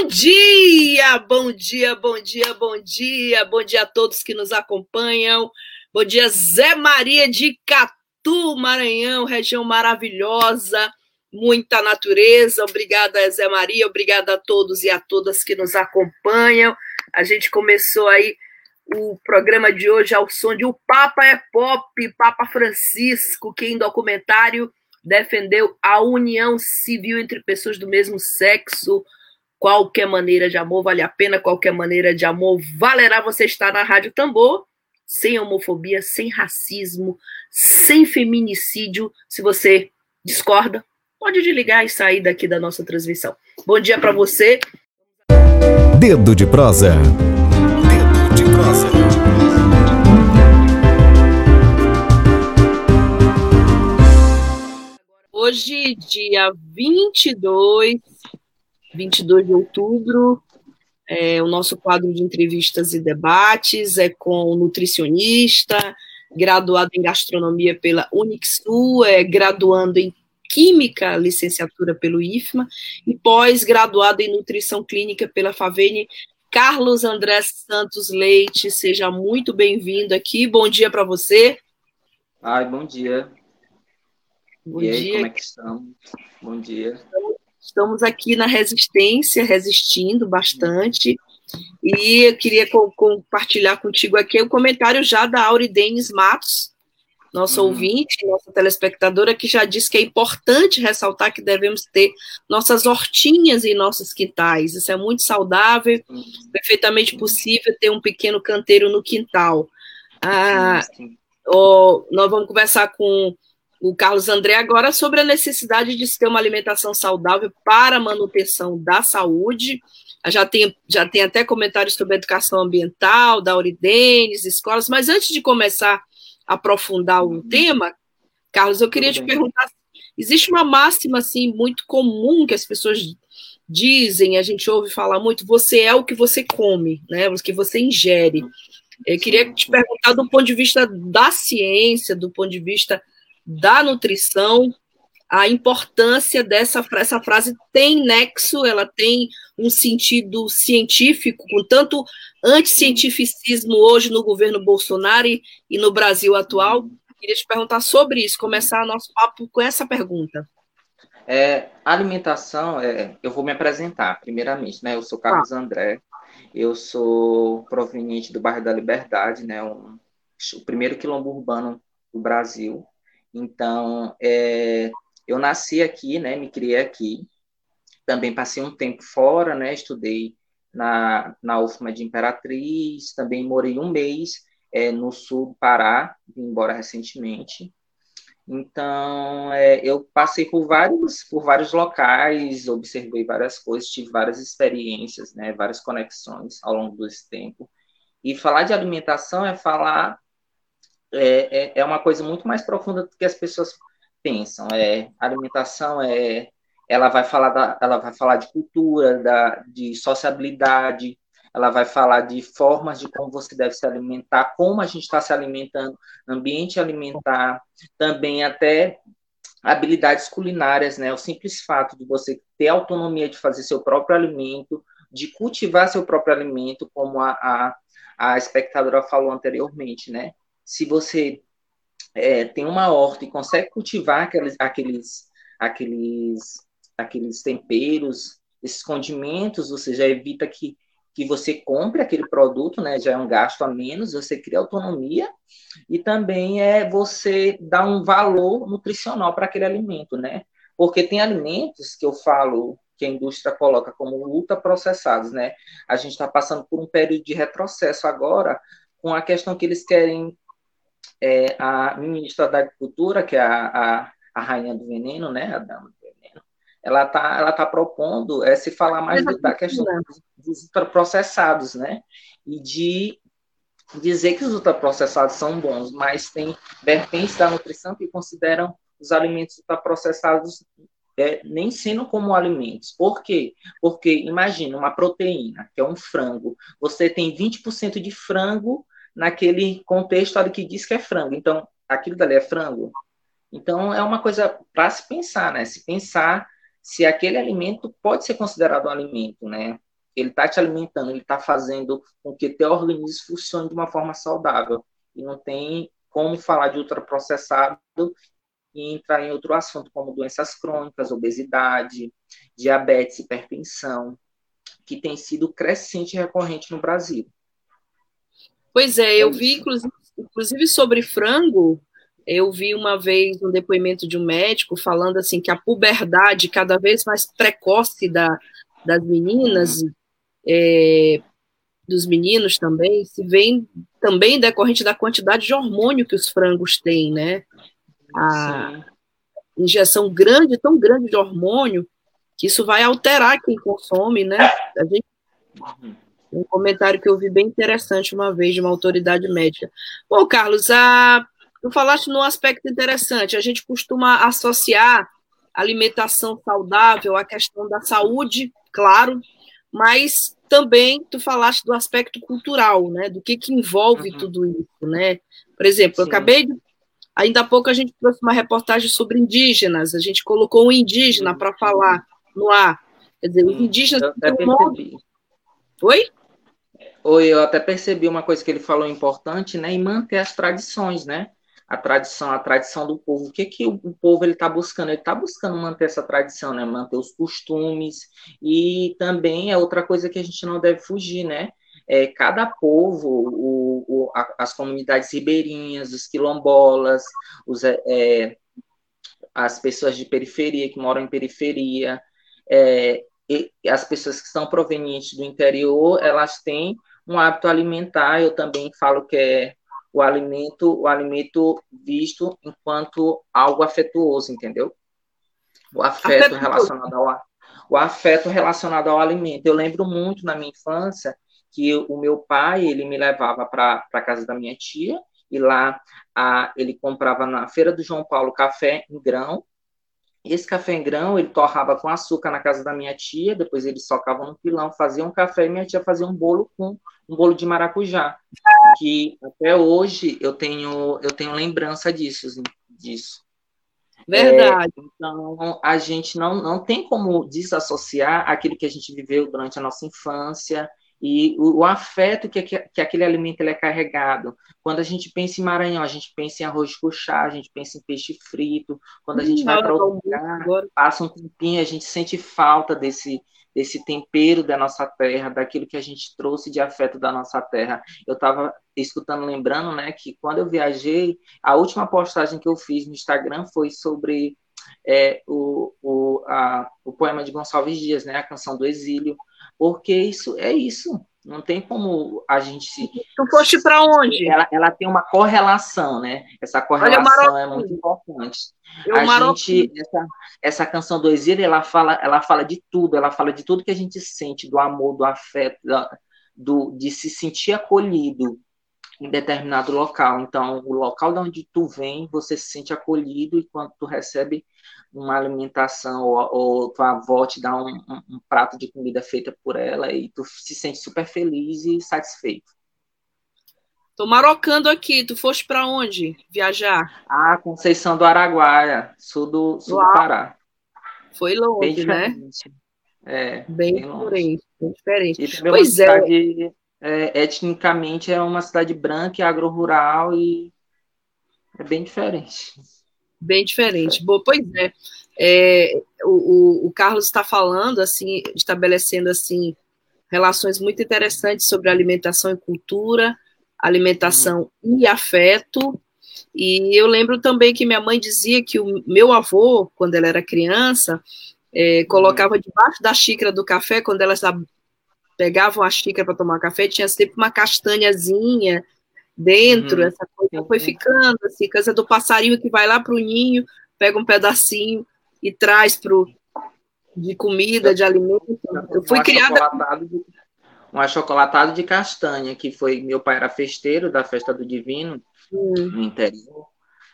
Bom dia, bom dia, bom dia, bom dia, bom dia a todos que nos acompanham. Bom dia, Zé Maria de Catu, Maranhão, região maravilhosa, muita natureza. Obrigada, Zé Maria, obrigada a todos e a todas que nos acompanham. A gente começou aí o programa de hoje ao som de O Papa é Pop, Papa Francisco, que em documentário defendeu a união civil entre pessoas do mesmo sexo Qualquer maneira de amor vale a pena, qualquer maneira de amor valerá você estar na Rádio Tambor, sem homofobia, sem racismo, sem feminicídio. Se você discorda, pode desligar e sair daqui da nossa transmissão. Bom dia para você. Dedo de prosa. Dedo de prosa. Hoje, dia 22 22 de outubro. É, o nosso quadro de entrevistas e debates é com nutricionista, graduado em gastronomia pela Unixu, é graduando em Química, licenciatura pelo IFMA, e pós-graduado em Nutrição Clínica pela Favene, Carlos André Santos Leite. Seja muito bem-vindo aqui. Bom dia para você. Ai, bom dia. Bom e dia. aí, como é que estamos? Bom dia. Estamos Estamos aqui na resistência, resistindo bastante. E eu queria co compartilhar contigo aqui o comentário já da Auridenes Matos, nossa uhum. ouvinte, nossa telespectadora, que já disse que é importante ressaltar que devemos ter nossas hortinhas em nossos quintais. Isso é muito saudável, uhum. perfeitamente possível ter um pequeno canteiro no quintal. Ah, oh, nós vamos conversar com o Carlos André agora sobre a necessidade de se ter uma alimentação saudável para a manutenção da saúde. Já tem, já tem até comentários sobre educação ambiental, da Auridenes, escolas, mas antes de começar a aprofundar o uhum. tema, Carlos, eu queria Tudo te bem. perguntar: existe uma máxima assim muito comum que as pessoas dizem, a gente ouve falar muito, você é o que você come, né? O que você ingere. Eu queria te perguntar do ponto de vista da ciência, do ponto de vista da nutrição, a importância dessa essa frase tem nexo, ela tem um sentido científico, com tanto anticientificismo hoje no governo Bolsonaro e, e no Brasil atual. Queria te perguntar sobre isso, começar nosso papo com essa pergunta. É, alimentação, é, eu vou me apresentar, primeiramente, né? Eu sou Carlos ah. André, eu sou proveniente do bairro da Liberdade, né? Um, o primeiro quilombo urbano do Brasil. Então, é, eu nasci aqui, né, me criei aqui, também passei um tempo fora, né, estudei na, na UFMA de Imperatriz, também morei um mês é, no sul do Pará, vim embora recentemente. Então, é, eu passei por vários, por vários locais, observei várias coisas, tive várias experiências, né, várias conexões ao longo desse tempo. E falar de alimentação é falar é, é, é uma coisa muito mais profunda do que as pessoas pensam. É, alimentação é, ela vai falar da, ela vai falar de cultura, da, de sociabilidade, ela vai falar de formas de como você deve se alimentar, como a gente está se alimentando, ambiente alimentar, também até habilidades culinárias, né? O simples fato de você ter autonomia de fazer seu próprio alimento, de cultivar seu próprio alimento, como a, a, a espectadora falou anteriormente, né? Se você é, tem uma horta e consegue cultivar aqueles, aqueles, aqueles, aqueles temperos, esses condimentos, você já evita que, que você compre aquele produto, né? Já é um gasto a menos, você cria autonomia e também é você dar um valor nutricional para aquele alimento, né? Porque tem alimentos que eu falo que a indústria coloca como ultraprocessados, né? A gente está passando por um período de retrocesso agora com a questão que eles querem é, a ministra da Agricultura, que é a, a, a, rainha do veneno, né, a dama do veneno, ela está ela tá propondo é, se falar mais da questão dos, dos processados, né, e de dizer que os ultraprocessados são bons, mas tem vertentes da nutrição que consideram os alimentos ultraprocessados é, nem sendo como alimentos. Por quê? Porque imagina uma proteína, que é um frango, você tem 20% de frango naquele contexto ali que diz que é frango. Então, aquilo dali é frango. Então, é uma coisa para se pensar, né? Se pensar se aquele alimento pode ser considerado um alimento, né? Ele está te alimentando, ele está fazendo com que teu organismo funcione de uma forma saudável. E não tem como falar de ultraprocessado e entrar em outro assunto, como doenças crônicas, obesidade, diabetes, hipertensão, que tem sido crescente e recorrente no Brasil. Pois é, eu vi, inclusive, sobre frango, eu vi uma vez um depoimento de um médico falando assim que a puberdade cada vez mais precoce da, das meninas uhum é, dos meninos também se vem também decorrente da quantidade de hormônio que os frangos têm, né? A Sim. injeção grande, tão grande de hormônio, que isso vai alterar quem consome, né? A gente, um comentário que eu vi bem interessante uma vez de uma autoridade médica. Bom, Carlos, a, tu falaste num aspecto interessante. A gente costuma associar alimentação saudável à questão da saúde, claro, mas também tu falaste do aspecto cultural, né? Do que, que envolve uhum. tudo isso, né? Por exemplo, Sim. eu acabei de. Ainda há pouco a gente trouxe uma reportagem sobre indígenas, a gente colocou um indígena para falar no ar. Quer dizer, os indígenas. Eu até percebi. Oi? Oi, eu até percebi uma coisa que ele falou importante, né? E manter as tradições, né? a tradição, a tradição do povo. O que que o, povo ele está buscando? Ele está buscando manter essa tradição, né? Manter os costumes e também é outra coisa que a gente não deve fugir, né? É, cada povo, o, o, a, as comunidades ribeirinhas, os quilombolas, os, é, é as pessoas de periferia que moram em periferia, é, as pessoas que são provenientes do interior, elas têm um hábito alimentar. Eu também falo que é o alimento, o alimento visto enquanto algo afetuoso, entendeu? O afeto relacionado ao o afeto relacionado ao alimento. Eu lembro muito na minha infância que o meu pai ele me levava para a casa da minha tia e lá a, ele comprava na feira do João Paulo café em grão esse café em grão, ele torrava com açúcar na casa da minha tia, depois eles socavam no pilão, faziam um café e minha tia fazia um bolo com um bolo de maracujá, que até hoje eu tenho eu tenho lembrança disso, disso. Verdade. É, então, a gente não, não tem como desassociar aquilo que a gente viveu durante a nossa infância, e o, o afeto que, que, que, aquele alimento ele é carregado. Quando a gente pensa em Maranhão, a gente pensa em arroz de cuchá, a gente pensa em peixe frito. Quando a gente hum, vai para outro lugar, passa um tempinho, a gente sente falta desse, desse tempero da nossa terra, daquilo que a gente trouxe de afeto da nossa terra. Eu estava escutando, lembrando, né, que quando eu viajei, a última postagem que eu fiz no Instagram foi sobre é, o, o, a, o poema de Gonçalves Dias, né, a canção do exílio, porque isso é isso. Não tem como a gente se. Tu foste para onde? Ela, ela tem uma correlação, né? Essa correlação é muito importante. Eu a gente, essa, essa canção do exílio, ela fala, ela fala de tudo, ela fala de tudo que a gente sente, do amor, do afeto, do, de se sentir acolhido, em determinado local. Então, o local de onde tu vem, você se sente acolhido e quando tu recebe uma alimentação ou, ou tua avó te dá um, um, um, prato de comida feita por ela e tu se sente super feliz e satisfeito. Tô marocando aqui. Tu foste para onde viajar? Ah, Conceição do Araguaia, sul do, sul do Pará. Foi longe, né? É, bem, bem diferente, bem diferente. pois é é, etnicamente é uma cidade branca, agro-rural e é bem diferente. Bem diferente. Boa, pois é. é o, o, o, Carlos está falando, assim, estabelecendo assim relações muito interessantes sobre alimentação e cultura, alimentação uhum. e afeto. E eu lembro também que minha mãe dizia que o meu avô, quando ela era criança, é, colocava uhum. debaixo da xícara do café, quando ela pegavam a xícara para tomar café, tinha sempre uma castanhazinha dentro, uhum. essa coisa foi ficando, assim, coisa do passarinho que vai lá para o ninho, pega um pedacinho e traz pro, de comida, de alimento. Eu fui criada. um achocolatado de castanha, que foi meu pai era festeiro da festa do Divino hum. no interior,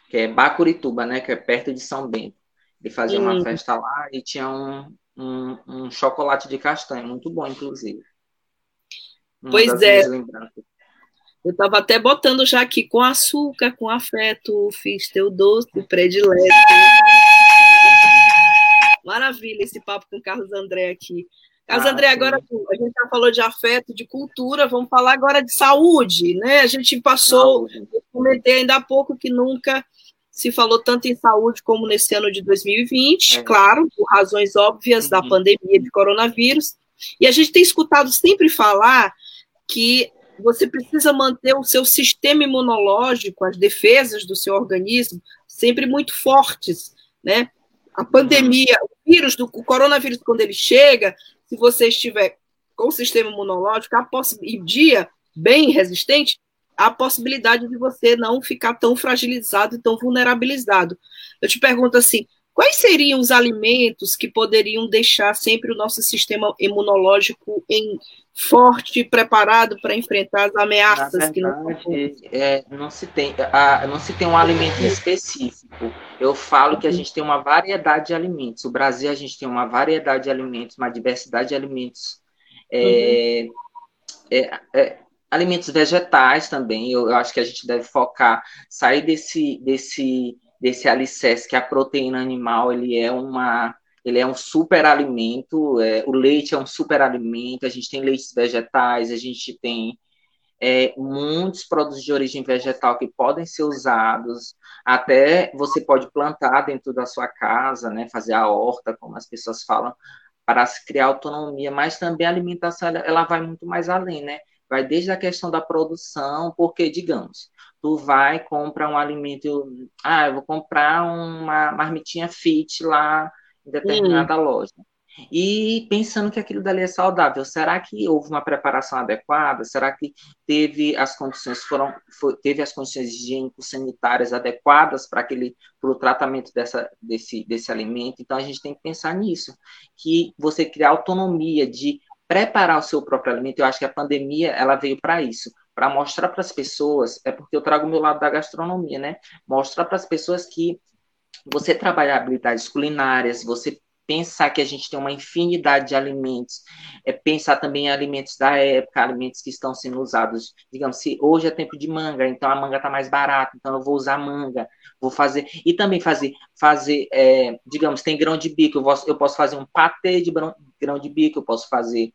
que é Bacurituba, né, que é perto de São Bento. Ele fazia hum. uma festa lá e tinha um, um, um, chocolate de castanha, muito bom, inclusive. Uma pois é. Eu estava até botando já aqui com açúcar, com afeto, fiz teu doce predileto. Maravilha esse papo com o Carlos André aqui. Carlos ah, André, agora a gente já falou de afeto, de cultura, vamos falar agora de saúde, né? A gente passou, eu comentei ainda há pouco que nunca se falou tanto em saúde como nesse ano de 2020, é. claro, por razões óbvias uhum. da pandemia de coronavírus. E a gente tem escutado sempre falar que você precisa manter o seu sistema imunológico, as defesas do seu organismo, sempre muito fortes, né? A pandemia, o vírus do o coronavírus, quando ele chega, se você estiver com o sistema imunológico, a e dia bem resistente, a possibilidade de você não ficar tão fragilizado e tão vulnerabilizado. Eu te pergunto assim, quais seriam os alimentos que poderiam deixar sempre o nosso sistema imunológico em forte, preparado para enfrentar as ameaças verdade, que não, é, não se tem, a, não se tem um alimento específico. Eu falo que a gente tem uma variedade de alimentos. O Brasil a gente tem uma variedade de alimentos, uma diversidade de alimentos. É, uhum. é, é, alimentos vegetais também. Eu, eu, acho que a gente deve focar, sair desse desse desse alicerce que a proteína animal ele é uma ele é um super alimento, é, o leite é um super alimento, a gente tem leites vegetais, a gente tem é, muitos produtos de origem vegetal que podem ser usados, até você pode plantar dentro da sua casa, né, fazer a horta, como as pessoas falam, para se criar autonomia, mas também a alimentação ela vai muito mais além, né? Vai desde a questão da produção, porque, digamos, tu vai comprar um alimento, ah, eu vou comprar uma marmitinha fit lá em determinada hum. loja. E pensando que aquilo dali é saudável, será que houve uma preparação adequada? Será que teve as condições foram foi, teve as condições higiênicas sanitárias adequadas para aquele para o tratamento dessa, desse, desse alimento? Então a gente tem que pensar nisso, que você criar autonomia de preparar o seu próprio alimento. Eu acho que a pandemia ela veio para isso, para mostrar para as pessoas, é porque eu trago o meu lado da gastronomia, né? Mostrar para as pessoas que você trabalhar habilidades culinárias, você pensar que a gente tem uma infinidade de alimentos, é pensar também em alimentos da época, alimentos que estão sendo usados, digamos, se hoje é tempo de manga, então a manga está mais barata, então eu vou usar manga, vou fazer, e também fazer, fazer é, digamos, tem grão de bico, eu posso, eu posso fazer um patê de grão de bico, eu posso fazer,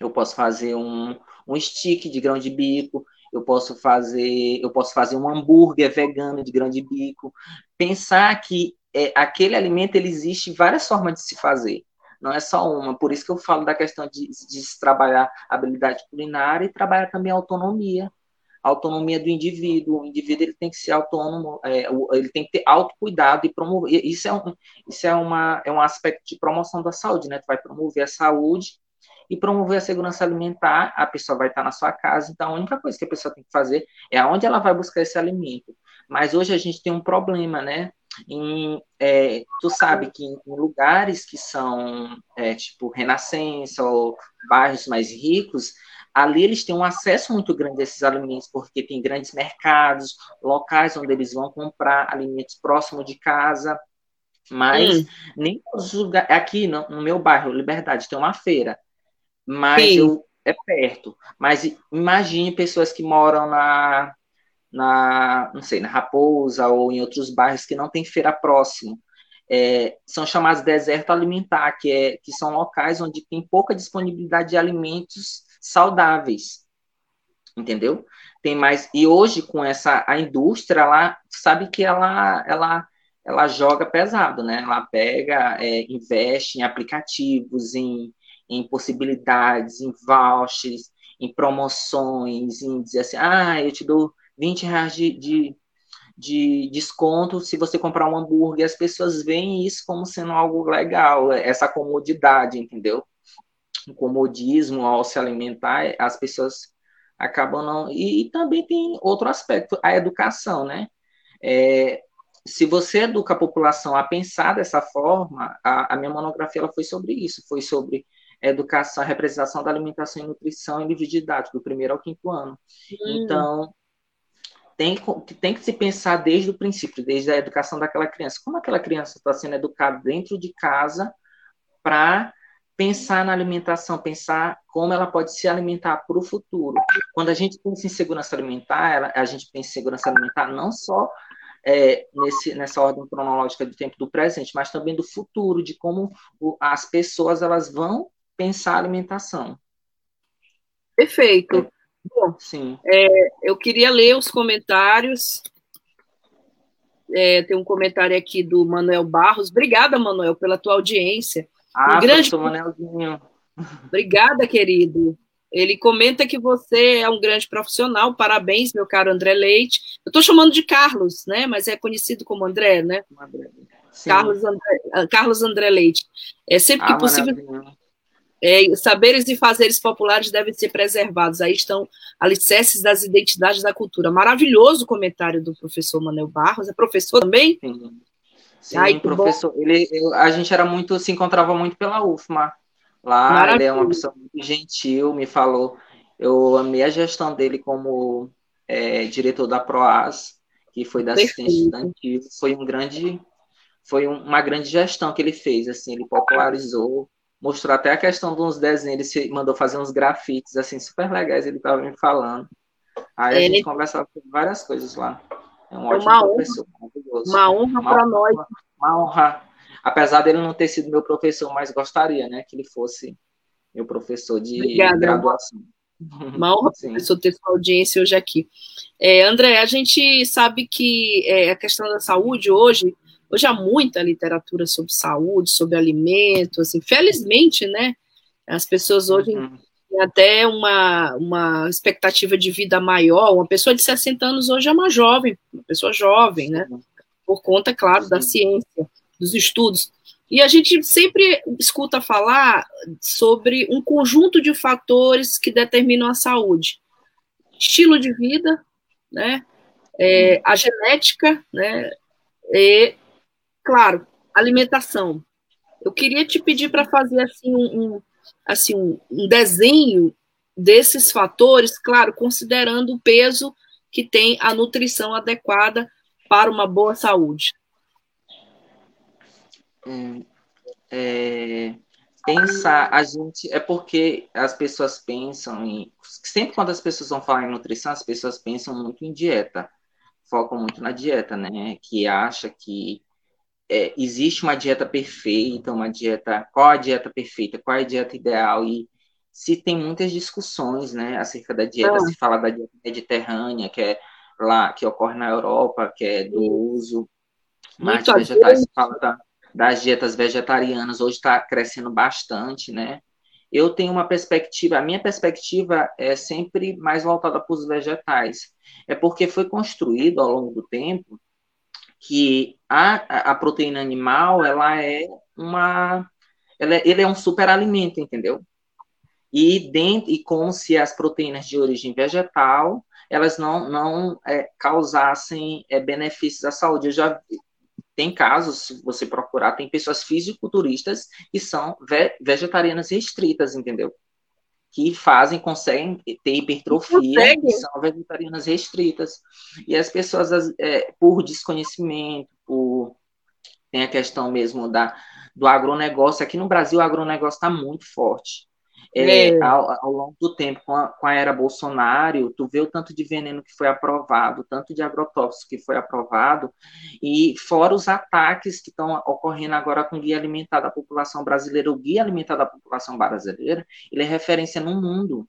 eu posso fazer um, um stick de grão de bico, eu posso fazer, eu posso fazer um hambúrguer vegano de grande bico. Pensar que é, aquele alimento ele existe várias formas de se fazer, não é só uma. Por isso que eu falo da questão de, de se trabalhar habilidade culinária e trabalhar também a autonomia, a autonomia do indivíduo. O indivíduo ele tem que ser autônomo, é, ele tem que ter autocuidado e promover. Isso é um, isso é uma, é um aspecto de promoção da saúde, né? Tu vai promover a saúde e promover a segurança alimentar, a pessoa vai estar na sua casa, então a única coisa que a pessoa tem que fazer é aonde ela vai buscar esse alimento. Mas hoje a gente tem um problema, né? Em, é, tu sabe que em lugares que são é, tipo Renascença ou bairros mais ricos, ali eles têm um acesso muito grande a esses alimentos, porque tem grandes mercados, locais onde eles vão comprar alimentos próximo de casa, mas hum. nem os lugares, aqui no, no meu bairro, Liberdade, tem uma feira, mas eu, é perto. Mas imagine pessoas que moram na, na, não sei, na Raposa ou em outros bairros que não tem feira próximo. É, são chamados deserto alimentar, que, é, que são locais onde tem pouca disponibilidade de alimentos saudáveis. Entendeu? Tem mais. E hoje, com essa a indústria, ela sabe que ela, ela, ela joga pesado, né? Ela pega, é, investe em aplicativos, em, em possibilidades, em vouchers, em promoções, em dizer assim, ah, eu te dou 20 reais de, de, de desconto se você comprar um hambúrguer. As pessoas veem isso como sendo algo legal, essa comodidade, entendeu? O comodismo ao se alimentar, as pessoas acabam não. E, e também tem outro aspecto, a educação, né? É, se você educa a população a pensar dessa forma, a, a minha monografia ela foi sobre isso, foi sobre educação, representação da alimentação e nutrição em livro didático, do primeiro ao quinto ano. Hum. Então, tem, tem que se pensar desde o princípio, desde a educação daquela criança. Como aquela criança está sendo educada dentro de casa para pensar na alimentação, pensar como ela pode se alimentar para o futuro. Quando a gente pensa em segurança alimentar, a gente pensa em segurança alimentar não só é, nesse, nessa ordem cronológica do tempo do presente, mas também do futuro, de como o, as pessoas elas vão pensar a alimentação. Perfeito. É, Bom, Sim. É, eu queria ler os comentários. É, tem um comentário aqui do Manuel Barros. Obrigada, Manuel, pela tua audiência. Ah, um grande... Manelzinho. Obrigada, querido. Ele comenta que você é um grande profissional. Parabéns, meu caro André Leite. Eu estou chamando de Carlos, né? Mas é conhecido como André, né? Carlos André, ah, Carlos André Leite. É sempre que ah, possível. É, saberes e fazeres populares devem ser preservados. Aí estão alicerces das identidades da cultura. Maravilhoso o comentário do professor Manuel Barros. É professor também? Sim. Sim, Ai, professor. Ele, eu, a gente era muito, se encontrava muito pela UFMA. Lá Maravilha. ele é uma pessoa muito gentil, me falou. Eu amei a gestão dele como é, diretor da PROAS, que foi da Perfeito. assistência estudantil. Foi um grande, foi uma grande gestão que ele fez. Assim, ele popularizou, mostrou até a questão de uns desenhos. Ele mandou fazer uns grafites assim super legais. Ele estava me falando. Aí a gente conversava sobre várias coisas lá. É um ótimo uma professor, honra, Uma honra para nós. Uma honra. Apesar dele não ter sido meu professor, mas gostaria, né, que ele fosse meu professor de Obrigada, graduação. Uma honra, professor, ter sua audiência hoje aqui. É, André, a gente sabe que é, a questão da saúde hoje, hoje há muita literatura sobre saúde, sobre alimento, assim, felizmente, né, as pessoas hoje uhum tem até uma, uma expectativa de vida maior. Uma pessoa de 60 anos hoje é uma jovem, uma pessoa jovem, né? Por conta, claro, da ciência, dos estudos. E a gente sempre escuta falar sobre um conjunto de fatores que determinam a saúde. Estilo de vida, né? É, a genética, né? E, claro, alimentação. Eu queria te pedir para fazer assim um, um assim um, desenho desses fatores, claro, considerando o peso que tem a nutrição adequada para uma boa saúde. Hum, é, pensar, a gente, é porque as pessoas pensam em, sempre quando as pessoas vão falar em nutrição, as pessoas pensam muito em dieta, focam muito na dieta, né, que acha que é, existe uma dieta perfeita, uma dieta, qual a dieta perfeita, qual é a dieta ideal, e se tem muitas discussões, né, acerca da dieta, ah. se fala da dieta mediterrânea, que é lá, que ocorre na Europa, que é do uso mais de vegetais, se fala da, das dietas vegetarianas, hoje está crescendo bastante, né, eu tenho uma perspectiva, a minha perspectiva é sempre mais voltada para os vegetais, é porque foi construído ao longo do tempo que a, a proteína animal ela é uma ela é, ele é um superalimento, entendeu? E dentro e como se as proteínas de origem vegetal elas não não é, causassem é, benefícios à saúde. Eu já tem casos, se você procurar, tem pessoas fisiculturistas que são ve vegetarianas restritas, entendeu? Que fazem, conseguem ter hipertrofia, que são vegetarianas restritas. E as pessoas, é, por desconhecimento, por tem a questão mesmo da, do agronegócio. Aqui no Brasil, o agronegócio está muito forte é, é. Ao, ao, longo do tempo, com a, com a, era Bolsonaro, tu vê o tanto de veneno que foi aprovado, tanto de agrotóxico que foi aprovado, e fora os ataques que estão ocorrendo agora com o guia alimentar da população brasileira, o guia alimentar da população brasileira, ele é referência no mundo.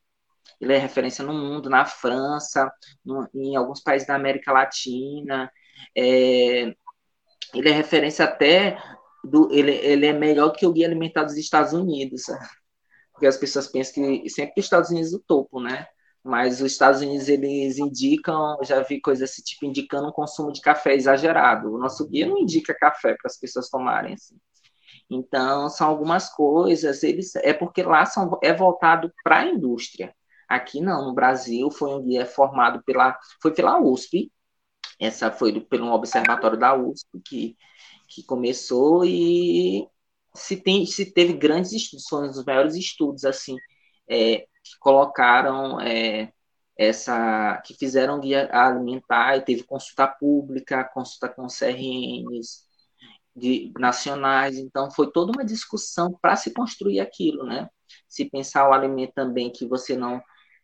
Ele é referência no mundo, na França, no, em alguns países da América Latina. É, ele é referência até do, ele, ele é melhor que o guia alimentar dos Estados Unidos porque as pessoas pensam que sempre os Estados Unidos é o topo, né? Mas os Estados Unidos, eles indicam, já vi coisas assim, tipo, indicando um consumo de café exagerado. O nosso guia não indica café para as pessoas tomarem, assim. Então, são algumas coisas, eles é porque lá são, é voltado para a indústria. Aqui não, no Brasil foi um guia formado pela, foi pela USP, essa foi pelo observatório da USP que, que começou e se, tem, se teve grandes um dos maiores estudos, assim, é, que colocaram é, essa, que fizeram guia alimentar, e teve consulta pública, consulta com CRNs de, nacionais, então foi toda uma discussão para se construir aquilo, né? Se pensar o alimento também que você não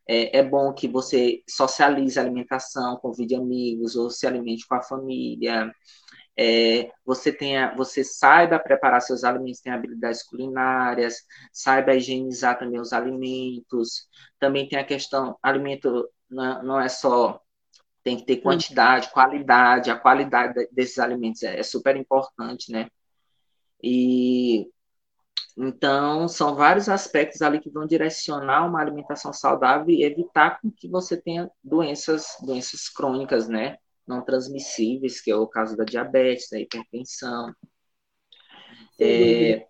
é, é, bom que você socialize a alimentação, convide amigos ou se alimente com a família. É, você tenha, você saiba preparar seus alimentos, tem habilidades culinárias, saiba higienizar também os alimentos. Também tem a questão, alimento não, não é só tem que ter quantidade, qualidade, a qualidade desses alimentos é, é super importante, né? E então, são vários aspectos ali que vão direcionar uma alimentação saudável e evitar que você tenha doenças, doenças crônicas, né? Não transmissíveis, que é o caso da diabetes, da hipertensão. É,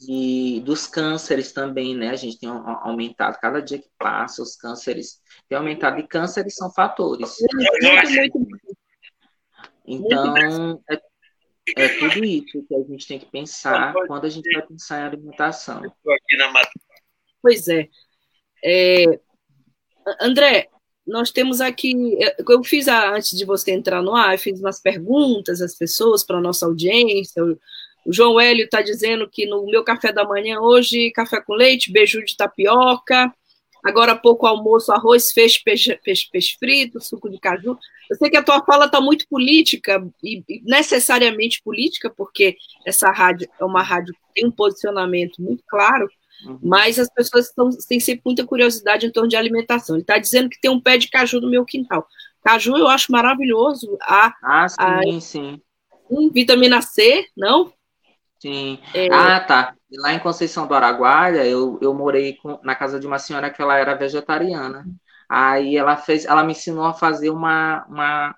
e dos cânceres também, né? A gente tem aumentado, cada dia que passa, os cânceres têm aumentado. E cânceres são fatores. Muito, muito, então, é é tudo isso que a gente tem que pensar quando a gente vai pensar em alimentação. Pois é. é. André, nós temos aqui. Eu fiz a, antes de você entrar no ar, eu fiz umas perguntas às pessoas para a nossa audiência. O João Hélio está dizendo que no meu café da manhã hoje, café com leite, beiju de tapioca. Agora há pouco almoço, arroz, peixe, peixe, peixe, peixe frito, suco de caju. Eu sei que a tua fala está muito política, e necessariamente política, porque essa rádio é uma rádio que tem um posicionamento muito claro, uhum. mas as pessoas estão, têm sempre muita curiosidade em torno de alimentação. Ele está dizendo que tem um pé de caju no meu quintal. Caju eu acho maravilhoso. A, ah, sim, a, sim. Um, vitamina C, não? Sim. É... Ah, tá. Lá em Conceição do Araguaia, eu, eu morei com, na casa de uma senhora que ela era vegetariana. Aí ela fez, ela me ensinou a fazer uma, uma,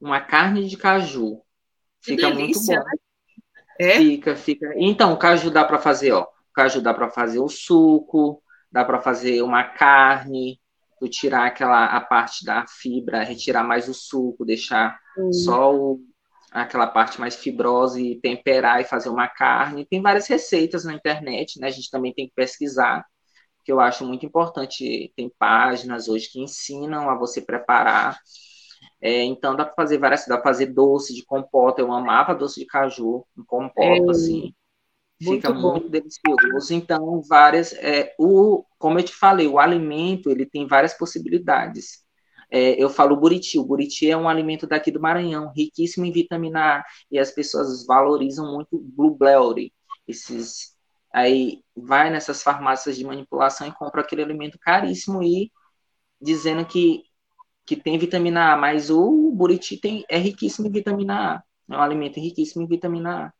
uma carne de caju. Fica delícia, muito bom. Né? É? Fica, fica. Então, o caju dá para fazer, ó. O caju dá para fazer o suco, dá para fazer uma carne, tu tirar aquela a parte da fibra, retirar mais o suco, deixar hum. só o, aquela parte mais fibrosa e temperar e fazer uma carne. Tem várias receitas na internet, né? A gente também tem que pesquisar, que eu acho muito importante. Tem páginas hoje que ensinam a você preparar. É, então dá para fazer várias, dá para fazer doce de compota. Eu amava doce de caju, em compota, é, assim. Muito Fica bom. muito delicioso. Então, várias. É, o, como eu te falei, o alimento ele tem várias possibilidades. É, eu falo buriti. O buriti é um alimento daqui do Maranhão, riquíssimo em vitamina A, e as pessoas valorizam muito o blueberry. Esses, aí vai nessas farmácias de manipulação e compra aquele alimento caríssimo e dizendo que, que tem vitamina A, mas o buriti tem, é riquíssimo em vitamina A. É um alimento riquíssimo em vitamina A.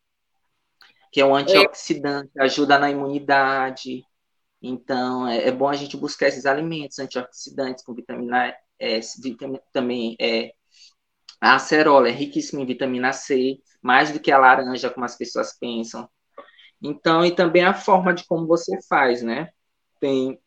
Que é um antioxidante, ajuda na imunidade. Então, é, é bom a gente buscar esses alimentos antioxidantes com vitamina é, também é, a acerola é riquíssima em vitamina C, mais do que a laranja, como as pessoas pensam. Então, e também a forma de como você faz, né? Tem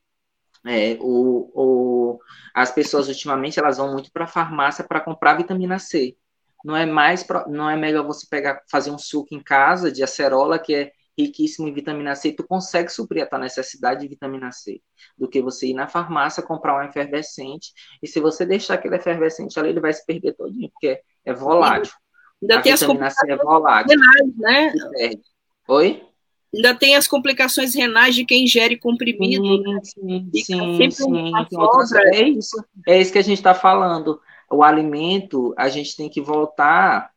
é, o, o, as pessoas ultimamente elas vão muito para a farmácia para comprar vitamina C. Não é mais não é melhor você pegar fazer um suco em casa de acerola que é riquíssimo em vitamina C, tu consegue suprir a tua necessidade de vitamina C, do que você ir na farmácia comprar um efervescente, e se você deixar aquele efervescente ali, ele vai se perder todinho, porque é volátil. Ainda a tem vitamina as C é volátil. Renais, né? Oi? Ainda tem as complicações renais de quem ingere comprimido. Sim, sim, sim, sim. É isso, é isso que a gente está falando. O alimento, a gente tem que voltar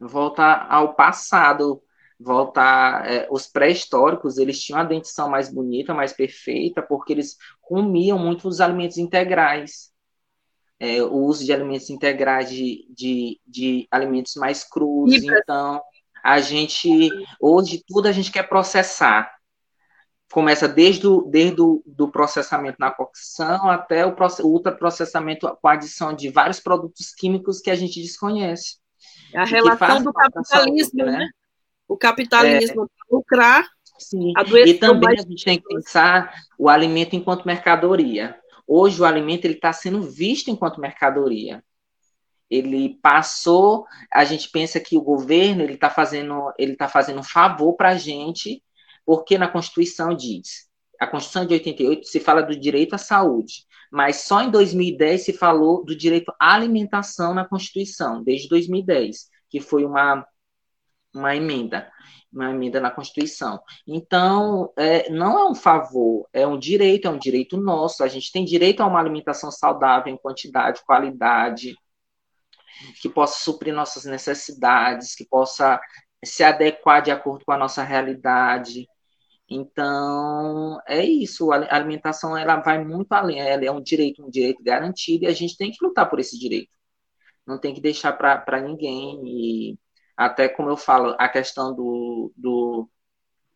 voltar ao passado, voltar é, os pré-históricos eles tinham a dentição mais bonita mais perfeita porque eles comiam muito os alimentos integrais. É, o uso de alimentos integrais de, de, de alimentos mais crus então a gente hoje tudo a gente quer processar começa desde o, desde o do processamento na cocção até o, o ultraprocessamento com a adição de vários produtos químicos que a gente desconhece a relação do capitalismo, saúde, né? né? o capitalismo é, lucrar. Sim. E também a gente tem que pensar o alimento enquanto mercadoria. Hoje o alimento ele está sendo visto enquanto mercadoria. ele passou, a gente pensa que o governo ele está fazendo ele tá fazendo um favor para a gente, porque na Constituição diz, a Constituição de 88 se fala do direito à saúde, mas só em 2010 se falou do direito à alimentação na Constituição, desde 2010, que foi uma uma emenda, uma emenda na Constituição. Então, é, não é um favor, é um direito, é um direito nosso. A gente tem direito a uma alimentação saudável em quantidade, qualidade, que possa suprir nossas necessidades, que possa se adequar de acordo com a nossa realidade. Então, é isso, a alimentação ela vai muito além, ela é um direito, um direito garantido, e a gente tem que lutar por esse direito. Não tem que deixar para ninguém. E até como eu falo, a questão do, do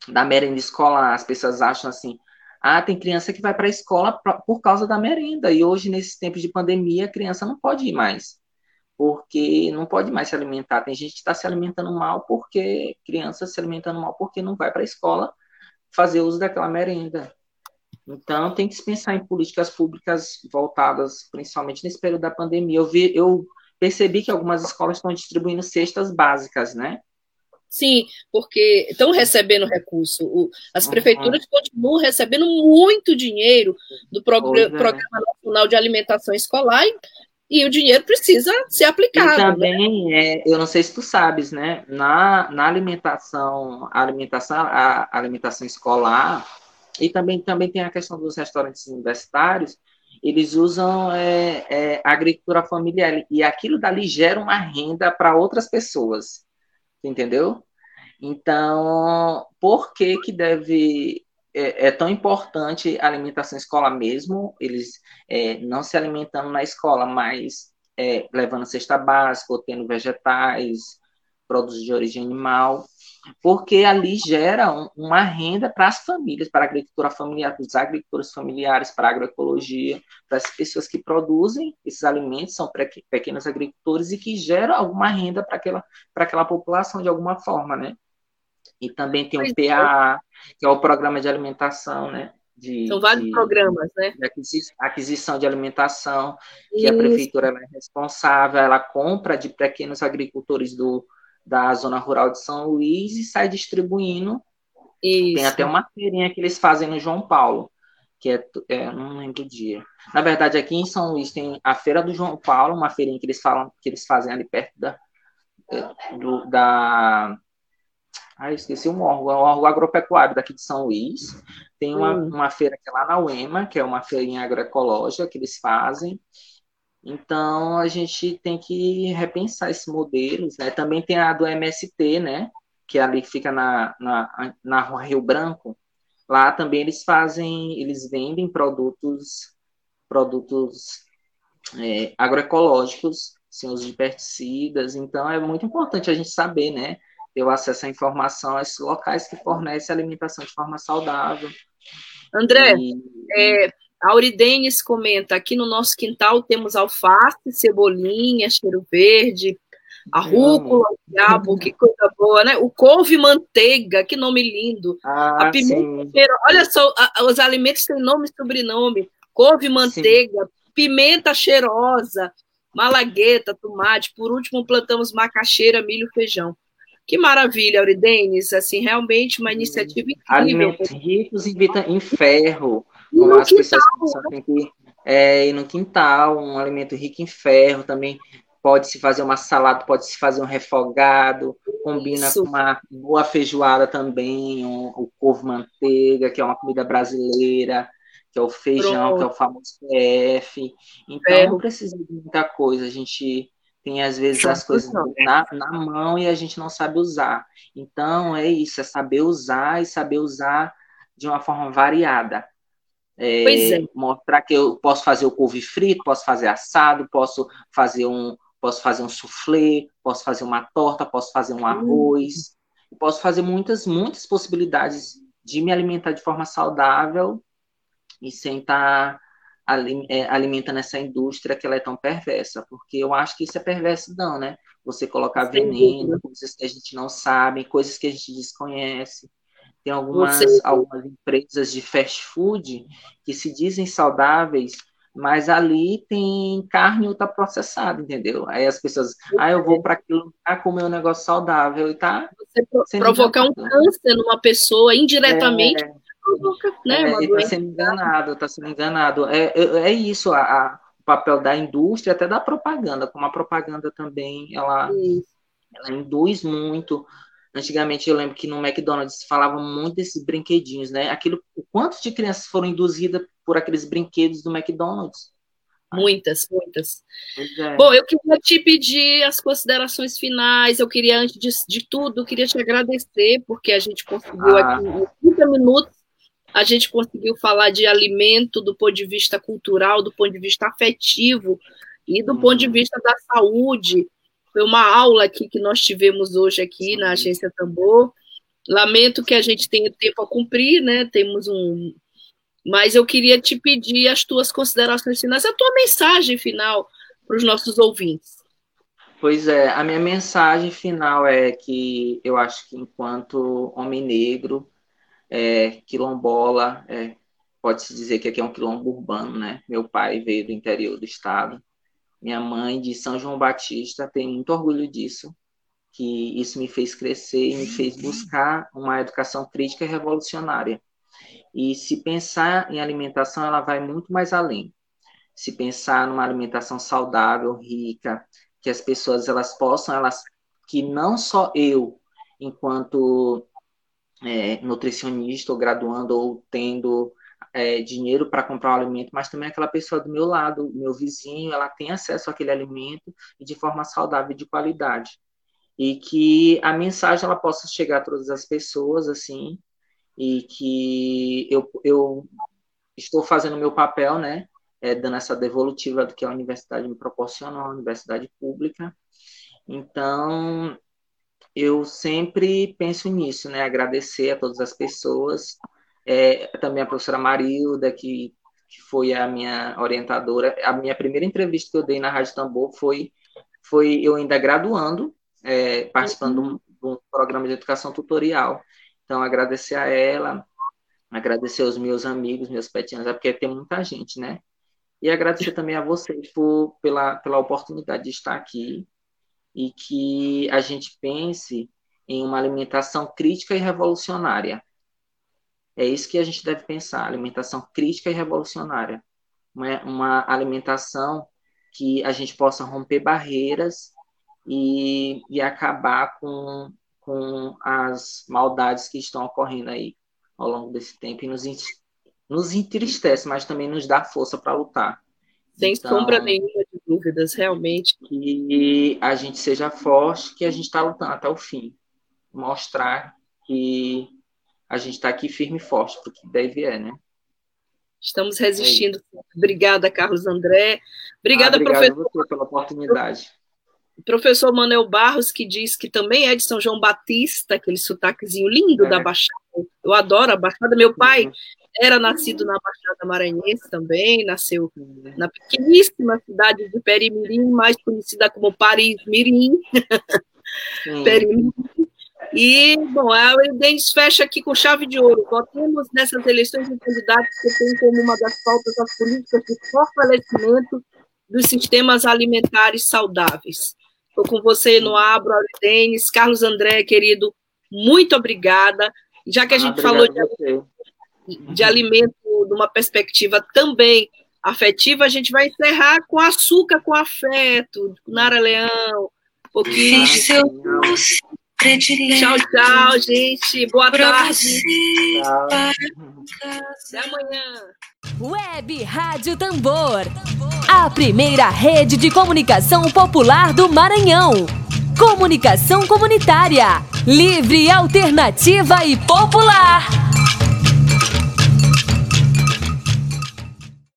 da merenda escolar, as pessoas acham assim, ah, tem criança que vai para a escola por causa da merenda, e hoje, nesses tempos de pandemia, a criança não pode ir mais porque não pode mais se alimentar. Tem gente que está se alimentando mal porque criança se alimentando mal porque não vai para a escola fazer uso daquela merenda. Então tem que se pensar em políticas públicas voltadas, principalmente nesse período da pandemia. Eu vi, eu percebi que algumas escolas estão distribuindo cestas básicas, né? Sim, porque estão recebendo recurso. as prefeituras uhum. continuam recebendo muito dinheiro do Programa, é. Programa Nacional de Alimentação Escolar e o dinheiro precisa ser aplicado. E né? também, né? é, eu não sei se tu sabes, né? Na, na alimentação, a alimentação, a alimentação escolar, e também, também tem a questão dos restaurantes universitários, eles usam é, é, agricultura familiar, e aquilo dali gera uma renda para outras pessoas, entendeu? Então, por que que deve é, é, tão importante a alimentação escolar mesmo, eles é, não se alimentando na escola, mas é, levando cesta básica, ou tendo vegetais, produtos de origem animal, porque ali gera um, uma renda para as famílias, para a agricultura familiar, para os agricultores familiares, para a agroecologia, para as pessoas que produzem esses alimentos, são pequenos agricultores e que geram alguma renda para aquela, aquela população de alguma forma, né? E também tem o PAA, que é o Programa de Alimentação, né? De, São vários de, programas, né? De aquisição de alimentação, que Isso. a prefeitura é responsável, ela compra de pequenos agricultores do, da zona rural de São Luís e sai distribuindo. Isso. Tem até uma feirinha que eles fazem no João Paulo, que é, é, não lembro o dia. Na verdade, aqui em São Luís tem a Feira do João Paulo, uma feirinha que eles falam que eles fazem ali perto da, é, do, da ah, esqueci um órgão, é um órgão agropecuário daqui de São Luís. Tem uma, hum. uma feira que é lá na UEMA, que é uma feirinha agroecológica que eles fazem. Então, a gente tem que repensar esses modelos, né? Também tem a do MST, né? Que é ali fica na, na, na Rua Rio Branco. Lá também eles fazem, eles vendem produtos, produtos é, agroecológicos, sem uso de pesticidas. Então, é muito importante a gente saber, né? O acesso à informação a esses locais que fornecem alimentação de forma saudável. André, e... é, a Auridenes comenta, aqui no nosso quintal temos alface, cebolinha, cheiro verde, a rúcula, o diabo, que coisa boa, né? O couve manteiga, que nome lindo. Ah, a pimenta cheiro, olha só, a, os alimentos têm nome e sobrenome. Couve manteiga, sim. pimenta cheirosa, malagueta, tomate. Por último, plantamos macaxeira, milho, feijão. Que maravilha, Auridenes, assim, realmente uma iniciativa incrível. Alimentos ricos em, em ferro, como as quintal, pessoas né? que é, ir no quintal, um alimento rico em ferro também pode-se fazer uma salada, pode-se fazer um refogado, combina Isso. com uma boa feijoada também, um, o couve manteiga, que é uma comida brasileira, que é o feijão, Pronto. que é o famoso PF. Então, ferro. não precisa de muita coisa, a gente tem, às vezes, as coisas na, na mão e a gente não sabe usar. Então, é isso, é saber usar e saber usar de uma forma variada. É, é. Mostrar que eu posso fazer o couve frito, posso fazer assado, posso fazer um, posso fazer um soufflé, posso fazer uma torta, posso fazer um arroz, hum. posso fazer muitas, muitas possibilidades de me alimentar de forma saudável e sem estar tá alimentando essa indústria que ela é tão perversa, porque eu acho que isso é perversidão, né? Você colocar veneno, coisas que a gente não sabe, coisas que a gente desconhece. Tem algumas, algumas empresas de fast food que se dizem saudáveis, mas ali tem carne ultraprocessada, entendeu? Aí as pessoas, ah, eu vou para aquilo para comer um negócio saudável e tá. Você provocar um câncer numa pessoa indiretamente. É, né? É, está sendo enganado, está sendo enganado. É, é, é isso, a, a, o papel da indústria, até da propaganda, como a propaganda também, ela, ela induz muito. Antigamente eu lembro que no McDonald's falava muito desses brinquedinhos, né? Aquilo, o quanto de crianças foram induzidas por aqueles brinquedos do McDonald's. Muitas, muitas. É. Bom, eu queria te pedir as considerações finais. Eu queria, antes de, de tudo, eu queria te agradecer, porque a gente conseguiu ah. aqui em 30 minutos, a gente conseguiu falar de alimento do ponto de vista cultural, do ponto de vista afetivo e do ponto de uhum. vista da saúde. Foi uma aula aqui que nós tivemos hoje aqui na Agência Tambor. Lamento que a gente tenha tempo a cumprir, né? Temos um, mas eu queria te pedir as tuas considerações finais, a tua mensagem final para os nossos ouvintes. Pois é, a minha mensagem final é que eu acho que enquanto homem negro, é, quilombola, é, pode-se dizer que aqui é um quilombo urbano, né? Meu pai veio do interior do estado, minha mãe de São João Batista, tem muito orgulho disso, que isso me fez crescer e me fez buscar uma educação crítica e revolucionária e se pensar em alimentação, ela vai muito mais além. Se pensar numa alimentação saudável, rica, que as pessoas elas possam, elas que não só eu, enquanto é, nutricionista ou graduando ou tendo é, dinheiro para comprar um alimento, mas também aquela pessoa do meu lado, meu vizinho, ela tem acesso àquele alimento e de forma saudável e de qualidade. E que a mensagem ela possa chegar a todas as pessoas, assim, e que eu, eu estou fazendo o meu papel, né, é, dando essa devolutiva do que a universidade me proporciona, a universidade pública. Então, eu sempre penso nisso, né, agradecer a todas as pessoas, é, também a professora Marilda, que, que foi a minha orientadora. A minha primeira entrevista que eu dei na Rádio Tambor foi, foi eu ainda graduando, é, participando uhum. de, um, de um programa de educação tutorial. Então, agradecer a ela, agradecer aos meus amigos, meus petianos, é porque tem muita gente, né? E agradecer também a vocês por, pela, pela oportunidade de estar aqui e que a gente pense em uma alimentação crítica e revolucionária. É isso que a gente deve pensar, alimentação crítica e revolucionária. Uma, uma alimentação que a gente possa romper barreiras e, e acabar com com as maldades que estão ocorrendo aí ao longo desse tempo e nos, nos entristece, mas também nos dá força para lutar. Sem então, sombra nenhuma dúvidas, realmente. Que a gente seja forte, que a gente está lutando até o fim. Mostrar que a gente está aqui firme e forte, porque deve é, né? Estamos resistindo. É Obrigada, Carlos André. Obrigada, ah, professor. Você pela oportunidade professor Manuel Barros, que diz que também é de São João Batista, aquele sotaquezinho lindo é. da Baixada. Eu adoro a Baixada. Meu pai uhum. Era nascido na Baixada Maranhense também, nasceu na pequeníssima cidade de Perimirim, mais conhecida como Paris Mirim. Perimirim. E, bom, a Euridens fecha aqui com chave de ouro. Votemos nessas eleições um candidato que tem como uma das pautas as políticas de fortalecimento dos sistemas alimentares saudáveis. Estou com você no Abro, Auridenes. Carlos André, querido, muito obrigada. Já que a ah, gente falou de, de alimento numa perspectiva também afetiva, a gente vai encerrar com açúcar com afeto, Nara Leão, um pouquinho. Tchau, tchau, gente. Boa tarde. Tchau. Até amanhã. Web Rádio Tambor. A primeira rede de comunicação popular do Maranhão. Comunicação comunitária. Livre, alternativa e popular.